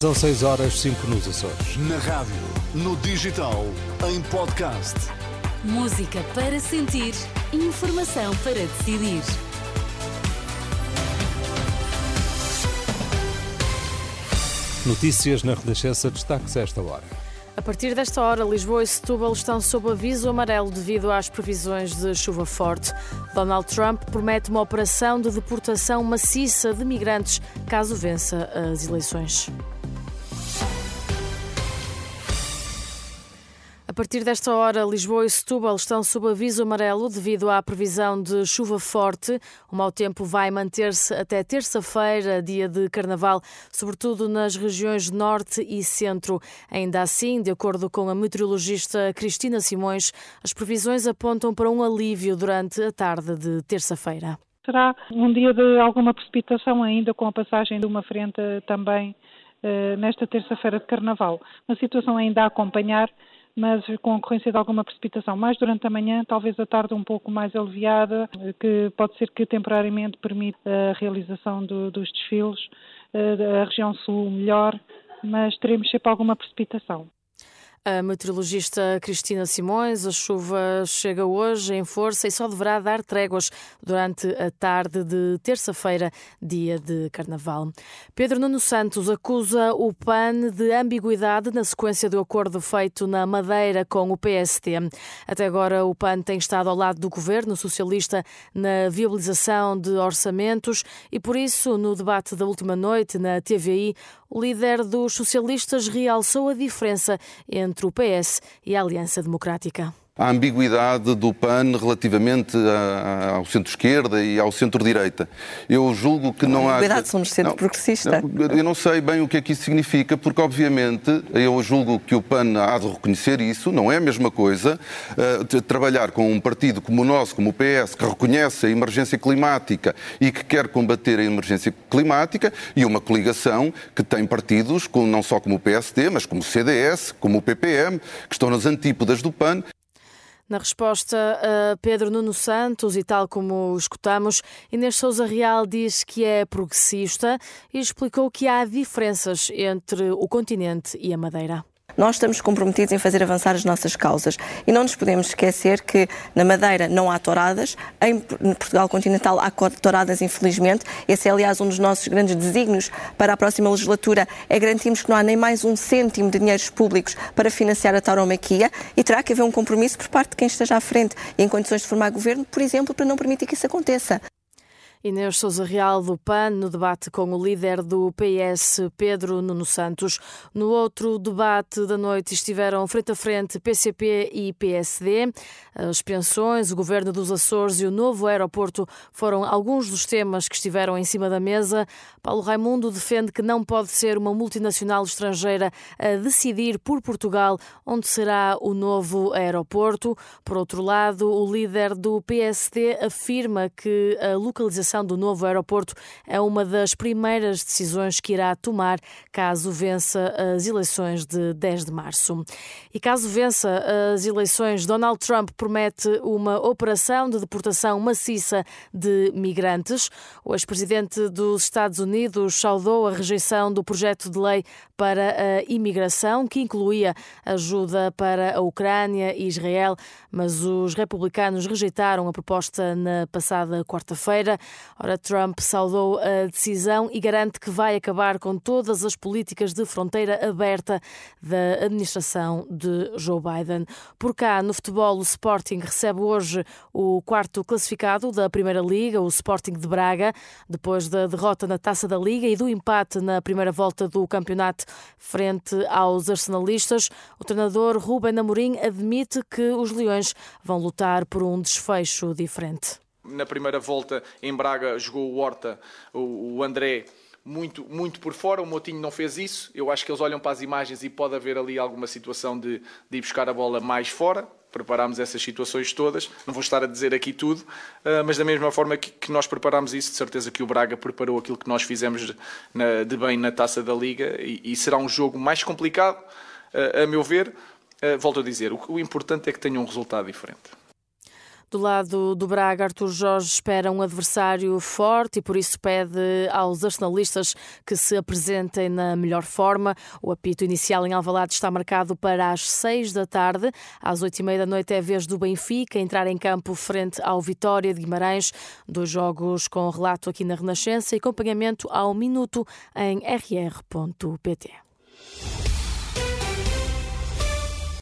São 6 horas 5 nos Açores. Na rádio, no digital, em podcast. Música para sentir, informação para decidir. Notícias na Renascença, destaques a esta hora. A partir desta hora, Lisboa e Setúbal estão sob aviso amarelo devido às previsões de chuva forte. Donald Trump promete uma operação de deportação maciça de migrantes caso vença as eleições. Partir desta hora, Lisboa e Setúbal estão sob aviso amarelo devido à previsão de chuva forte. O mau tempo vai manter-se até terça-feira, dia de carnaval, sobretudo nas regiões norte e centro. Ainda assim, de acordo com a meteorologista Cristina Simões, as previsões apontam para um alívio durante a tarde de terça-feira. Será um dia de alguma precipitação ainda, com a passagem de uma frente também eh, nesta terça-feira de carnaval. Uma situação ainda a acompanhar mas com a ocorrência de alguma precipitação mais durante a manhã, talvez a tarde um pouco mais aliviada, que pode ser que temporariamente permita a realização do, dos desfiles, eh, a região sul melhor, mas teremos sempre alguma precipitação. A meteorologista Cristina Simões, a chuva chega hoje em força e só deverá dar tréguas durante a tarde de terça-feira, dia de carnaval. Pedro Nuno Santos acusa o PAN de ambiguidade na sequência do acordo feito na Madeira com o PST. Até agora, o PAN tem estado ao lado do governo socialista na viabilização de orçamentos e, por isso, no debate da última noite na TVI, o líder dos socialistas realçou a diferença entre o PS e a Aliança Democrática a ambiguidade do PAN relativamente ao centro-esquerda e ao centro-direita. Eu julgo que não, há... Ambiguidade somos centro-progressista. Eu não sei bem o que é que isso significa, porque obviamente eu julgo que o PAN há de reconhecer isso, não é a mesma coisa uh, trabalhar com um partido como o nosso, como o PS, que reconhece a emergência climática e que quer combater a emergência climática, e uma coligação que tem partidos, com, não só como o PSD, mas como o CDS, como o PPM, que estão nas antípodas do PAN. Na resposta a Pedro Nuno Santos, e tal como escutamos, Inês Souza Real diz que é progressista e explicou que há diferenças entre o continente e a Madeira. Nós estamos comprometidos em fazer avançar as nossas causas e não nos podemos esquecer que na Madeira não há touradas, em Portugal continental há touradas, infelizmente. Esse é, aliás, um dos nossos grandes desígnios para a próxima legislatura, é garantirmos que não há nem mais um cêntimo de dinheiros públicos para financiar a tauromaquia e terá que haver um compromisso por parte de quem esteja à frente em condições de formar governo, por exemplo, para não permitir que isso aconteça. Inês Souza Real do PAN no debate com o líder do PS, Pedro Nuno Santos. No outro debate da noite estiveram frente a frente PCP e PSD. As pensões, o governo dos Açores e o novo aeroporto foram alguns dos temas que estiveram em cima da mesa. Paulo Raimundo defende que não pode ser uma multinacional estrangeira a decidir por Portugal onde será o novo aeroporto. Por outro lado, o líder do PSD afirma que a localização criação do novo aeroporto é uma das primeiras decisões que irá tomar caso vença as eleições de 10 de março. E caso vença as eleições, Donald Trump promete uma operação de deportação maciça de migrantes. O ex-presidente dos Estados Unidos saudou a rejeição do projeto de lei para a imigração, que incluía ajuda para a Ucrânia e Israel, mas os republicanos rejeitaram a proposta na passada quarta-feira. Ora, Trump saudou a decisão e garante que vai acabar com todas as políticas de fronteira aberta da administração de Joe Biden. Por cá, no futebol, o Sporting recebe hoje o quarto classificado da Primeira Liga, o Sporting de Braga, depois da derrota na Taça da Liga e do empate na primeira volta do campeonato frente aos arsenalistas. O treinador Ruben Amorim admite que os Leões vão lutar por um desfecho diferente na primeira volta em Braga jogou o Horta, o, André, muito, muito por fora. O Motinho não fez isso. Eu acho que eles olham para as imagens e pode haver ali alguma situação de, de ir buscar a bola mais fora. Preparámos essas situações todas. Não vou estar a dizer aqui tudo, ah, mas da mesma forma que, nós preparámos isso, de certeza que o Braga preparou aquilo que nós fizemos de, bem na taça da Liga e, e será um jogo mais complicado, ah, a meu ver. Ah, volto a dizer, o, o importante é que tenha um resultado diferente. Do lado do Braga, Artur Jorge espera um adversário forte e por isso pede aos arsenalistas que se apresentem na melhor forma. O apito inicial em Alvalade está marcado para as seis da tarde. Às oito e meia da noite é a vez do Benfica entrar em campo frente ao Vitória de Guimarães. Dois jogos com relato aqui na Renascença e acompanhamento ao minuto em rr.pt.